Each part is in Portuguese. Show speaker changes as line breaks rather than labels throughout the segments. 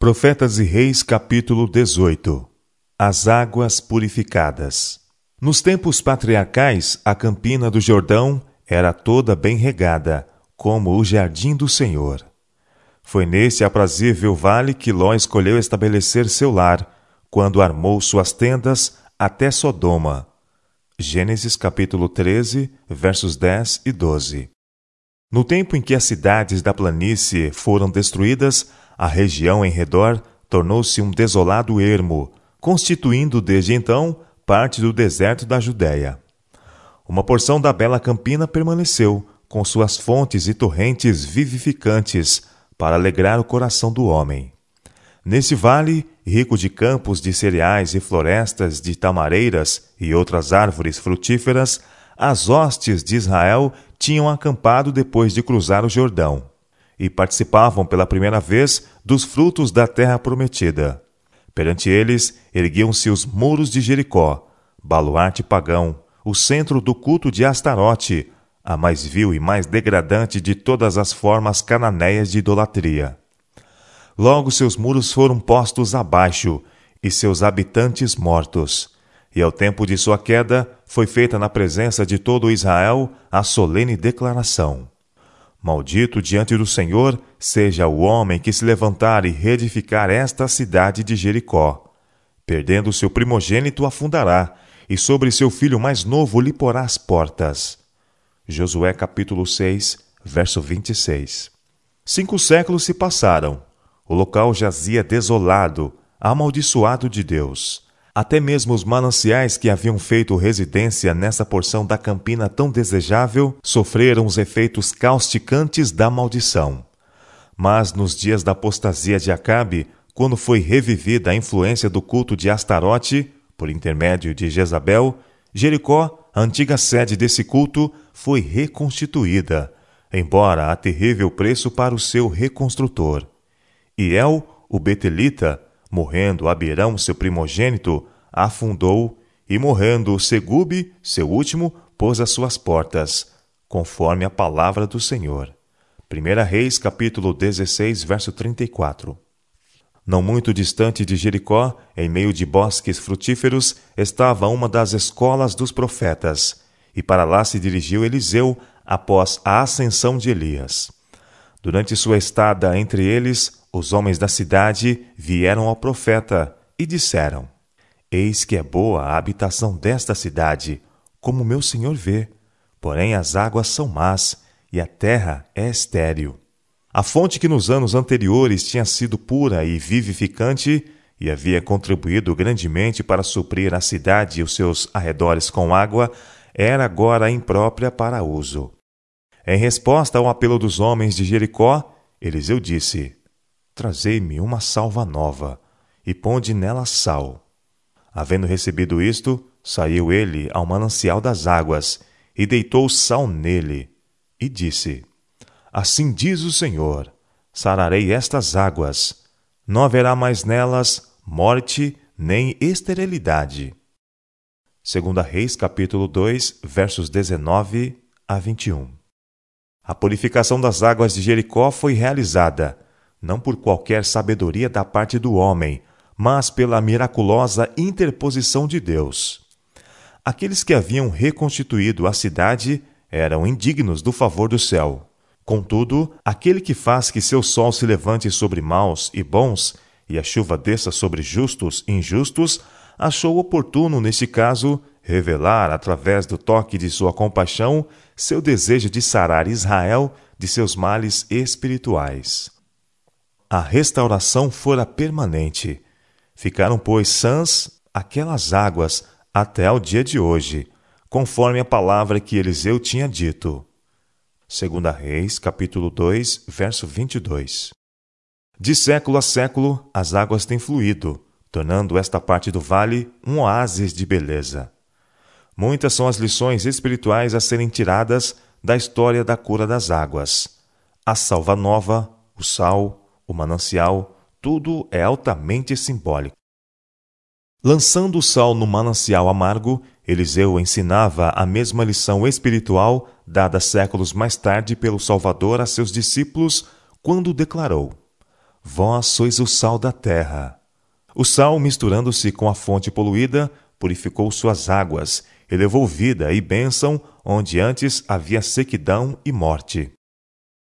Profetas e Reis, capítulo 18 As águas purificadas. Nos tempos patriarcais, a campina do Jordão era toda bem regada, como o jardim do Senhor. Foi nesse aprazível vale que Ló escolheu estabelecer seu lar, quando armou suas tendas até Sodoma. Gênesis capítulo 13, versos 10 e 12. No tempo em que as cidades da planície foram destruídas, a região em redor tornou-se um desolado ermo, constituindo desde então parte do deserto da Judéia. Uma porção da bela campina permaneceu, com suas fontes e torrentes vivificantes, para alegrar o coração do homem. Nesse vale, rico de campos de cereais e florestas de tamareiras e outras árvores frutíferas, as hostes de Israel tinham acampado depois de cruzar o Jordão e participavam pela primeira vez dos frutos da terra prometida. Perante eles erguiam-se os muros de Jericó, baluarte pagão, o centro do culto de Astarote, a mais vil e mais degradante de todas as formas cananeias de idolatria. Logo seus muros foram postos abaixo e seus habitantes mortos. E ao tempo de sua queda, foi feita na presença de todo Israel a solene declaração: Maldito diante do Senhor seja o homem que se levantar e reedificar esta cidade de Jericó. Perdendo seu primogênito, afundará, e sobre seu filho mais novo lhe porá as portas. Josué capítulo 6, verso 26. Cinco séculos se passaram. O local jazia desolado, amaldiçoado de Deus. Até mesmo os mananciais que haviam feito residência nessa porção da campina tão desejável sofreram os efeitos causticantes da maldição. Mas nos dias da apostasia de Acabe, quando foi revivida a influência do culto de Astarote, por intermédio de Jezabel, Jericó, a antiga sede desse culto, foi reconstituída, embora a terrível preço para o seu reconstrutor. E El, o Betelita, Morrendo Abirão, seu primogênito, afundou, e morrendo Segube, seu último, pôs as suas portas, conforme a palavra do Senhor. 1 Reis, capítulo 16, verso 34. Não muito distante de Jericó, em meio de bosques frutíferos, estava uma das escolas dos profetas, e para lá se dirigiu Eliseu após a ascensão de Elias. Durante sua estada entre eles, os homens da cidade vieram ao profeta e disseram: Eis que é boa a habitação desta cidade, como meu senhor vê. Porém, as águas são más e a terra é estéril. A fonte que nos anos anteriores tinha sido pura e vivificante e havia contribuído grandemente para suprir a cidade e os seus arredores com água, era agora imprópria para uso. Em resposta ao apelo dos homens de Jericó, Eliseu disse: Trazei-me uma salva nova, e ponde nela sal. Havendo recebido isto, saiu ele ao manancial das águas, e deitou sal nele, e disse: Assim diz o Senhor: sararei estas águas, não haverá mais nelas morte nem esterilidade. 2 Reis capítulo 2, versos 19 a 21. A purificação das águas de Jericó foi realizada não por qualquer sabedoria da parte do homem, mas pela miraculosa interposição de Deus. Aqueles que haviam reconstituído a cidade eram indignos do favor do céu. Contudo, aquele que faz que seu sol se levante sobre maus e bons, e a chuva desça sobre justos e injustos, achou oportuno, neste caso, revelar, através do toque de sua compaixão, seu desejo de sarar Israel de seus males espirituais a restauração fora permanente. Ficaram, pois, sãs aquelas águas até ao dia de hoje, conforme a palavra que Eliseu tinha dito. 2 Reis, capítulo 2, verso 22. De século a século, as águas têm fluído, tornando esta parte do vale um oásis de beleza. Muitas são as lições espirituais a serem tiradas da história da cura das águas. A salva nova, o sal, o manancial, tudo é altamente simbólico. Lançando o sal no manancial amargo, Eliseu ensinava a mesma lição espiritual dada séculos mais tarde pelo Salvador a seus discípulos, quando declarou: Vós sois o sal da terra. O sal, misturando-se com a fonte poluída, purificou suas águas e levou vida e bênção onde antes havia sequidão e morte.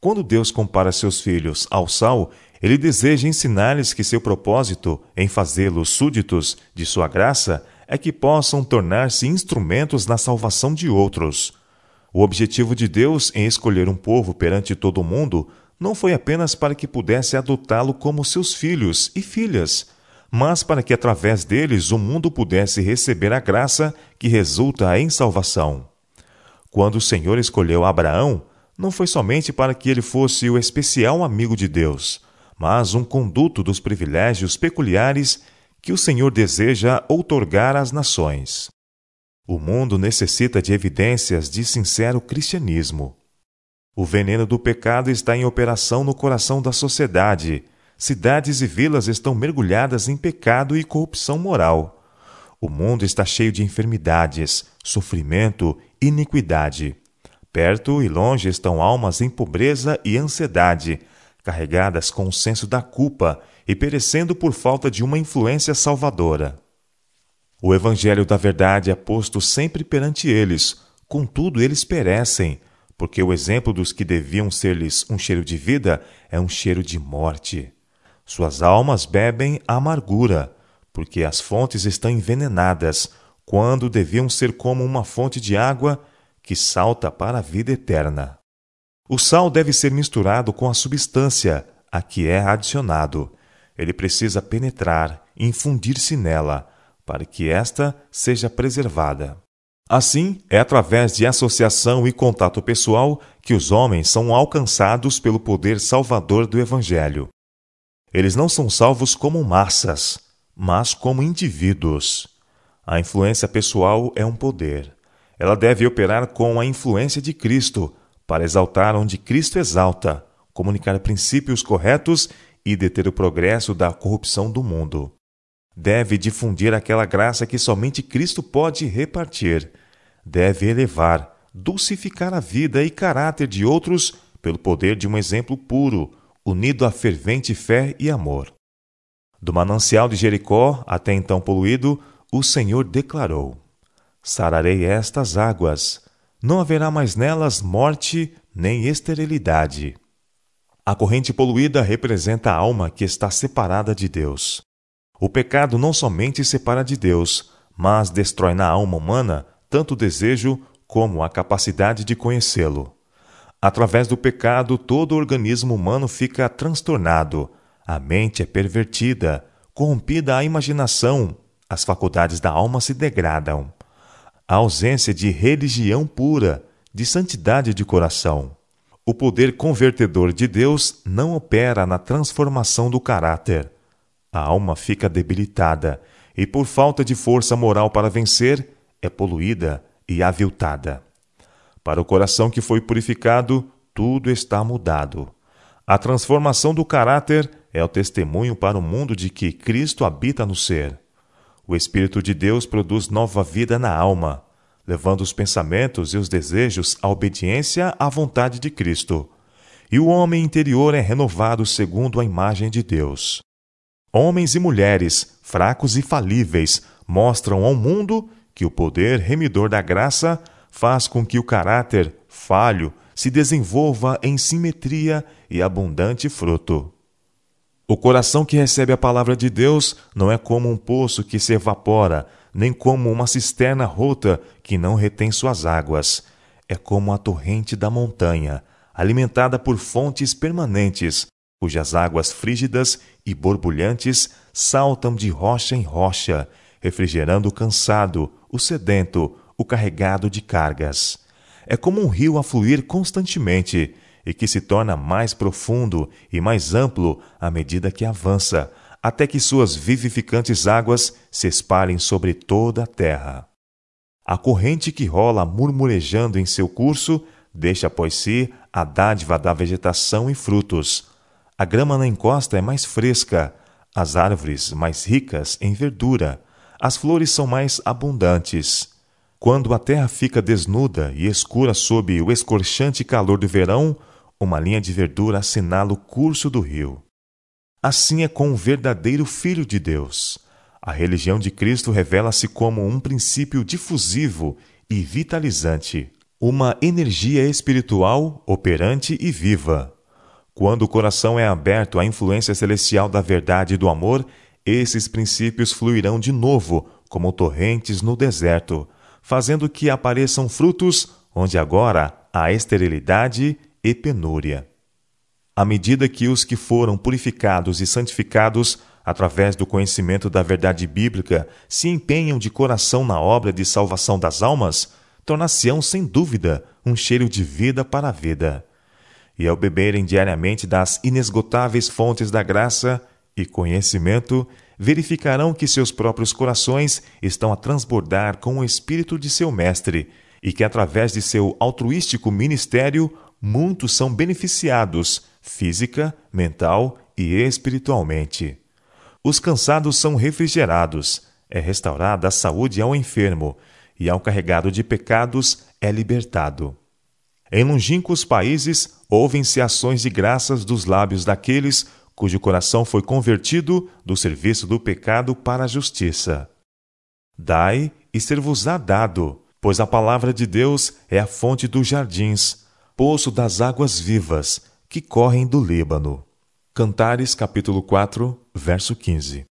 Quando Deus compara seus filhos ao sal, ele deseja ensinar-lhes que seu propósito em fazê-los súditos de sua graça é que possam tornar-se instrumentos na salvação de outros. O objetivo de Deus em escolher um povo perante todo o mundo não foi apenas para que pudesse adotá-lo como seus filhos e filhas, mas para que através deles o mundo pudesse receber a graça que resulta em salvação. Quando o Senhor escolheu Abraão, não foi somente para que ele fosse o especial amigo de Deus, mas um conduto dos privilégios peculiares que o Senhor deseja outorgar às nações. O mundo necessita de evidências de sincero cristianismo. O veneno do pecado está em operação no coração da sociedade. Cidades e vilas estão mergulhadas em pecado e corrupção moral. O mundo está cheio de enfermidades, sofrimento, iniquidade. Perto e longe estão almas em pobreza e ansiedade, carregadas com o senso da culpa e perecendo por falta de uma influência salvadora. O Evangelho da Verdade é posto sempre perante eles, contudo eles perecem, porque o exemplo dos que deviam ser-lhes um cheiro de vida é um cheiro de morte. Suas almas bebem a amargura, porque as fontes estão envenenadas, quando deviam ser como uma fonte de água que salta para a vida eterna. O sal deve ser misturado com a substância a que é adicionado. Ele precisa penetrar, infundir-se nela, para que esta seja preservada. Assim, é através de associação e contato pessoal que os homens são alcançados pelo poder salvador do Evangelho. Eles não são salvos como massas, mas como indivíduos. A influência pessoal é um poder. Ela deve operar com a influência de Cristo, para exaltar onde Cristo exalta, comunicar princípios corretos e deter o progresso da corrupção do mundo deve difundir aquela graça que somente Cristo pode repartir, deve elevar, dulcificar a vida e caráter de outros pelo poder de um exemplo puro, unido a fervente fé e amor. Do manancial de Jericó, até então poluído, o Senhor declarou: Sararei estas águas, não haverá mais nelas morte nem esterilidade. A corrente poluída representa a alma que está separada de Deus. O pecado não somente separa de Deus, mas destrói na alma humana tanto o desejo como a capacidade de conhecê-lo. Através do pecado, todo o organismo humano fica transtornado, a mente é pervertida, corrompida a imaginação, as faculdades da alma se degradam. A ausência de religião pura, de santidade de coração. O poder convertedor de Deus não opera na transformação do caráter, a alma fica debilitada e, por falta de força moral para vencer, é poluída e aviltada. Para o coração que foi purificado, tudo está mudado. A transformação do caráter é o testemunho para o mundo de que Cristo habita no ser. O Espírito de Deus produz nova vida na alma, levando os pensamentos e os desejos à obediência à vontade de Cristo. E o homem interior é renovado segundo a imagem de Deus. Homens e mulheres, fracos e falíveis, mostram ao mundo que o poder remidor da graça faz com que o caráter falho se desenvolva em simetria e abundante fruto. O coração que recebe a palavra de Deus não é como um poço que se evapora, nem como uma cisterna rota que não retém suas águas. É como a torrente da montanha, alimentada por fontes permanentes, cujas águas frígidas e borbulhantes saltam de rocha em rocha, refrigerando o cansado, o sedento, o carregado de cargas. É como um rio a fluir constantemente e que se torna mais profundo e mais amplo à medida que avança, até que suas vivificantes águas se espalhem sobre toda a terra. A corrente que rola murmurejando em seu curso deixa após si a dádiva da vegetação e frutos, a grama na encosta é mais fresca, as árvores mais ricas em verdura, as flores são mais abundantes. Quando a terra fica desnuda e escura sob o escorchante calor do verão, uma linha de verdura assinala o curso do rio. Assim é com o verdadeiro Filho de Deus. A religião de Cristo revela-se como um princípio difusivo e vitalizante, uma energia espiritual operante e viva. Quando o coração é aberto à influência celestial da verdade e do amor, esses princípios fluirão de novo como torrentes no deserto, fazendo que apareçam frutos onde agora há esterilidade e penúria. À medida que os que foram purificados e santificados através do conhecimento da verdade bíblica se empenham de coração na obra de salvação das almas, tornar-se-ão sem dúvida um cheiro de vida para a vida. E ao beberem diariamente das inesgotáveis fontes da graça e conhecimento, verificarão que seus próprios corações estão a transbordar com o espírito de seu mestre e que através de seu altruístico ministério muitos são beneficiados física, mental e espiritualmente. Os cansados são refrigerados, é restaurada a saúde ao enfermo, e ao carregado de pecados é libertado. Em longínquos países, ouvem-se ações de graças dos lábios daqueles cujo coração foi convertido do serviço do pecado para a justiça. Dai e ser-vos-á dado, pois a palavra de Deus é a fonte dos jardins, poço das águas vivas, que correm do Líbano. Cantares capítulo 4, verso 15.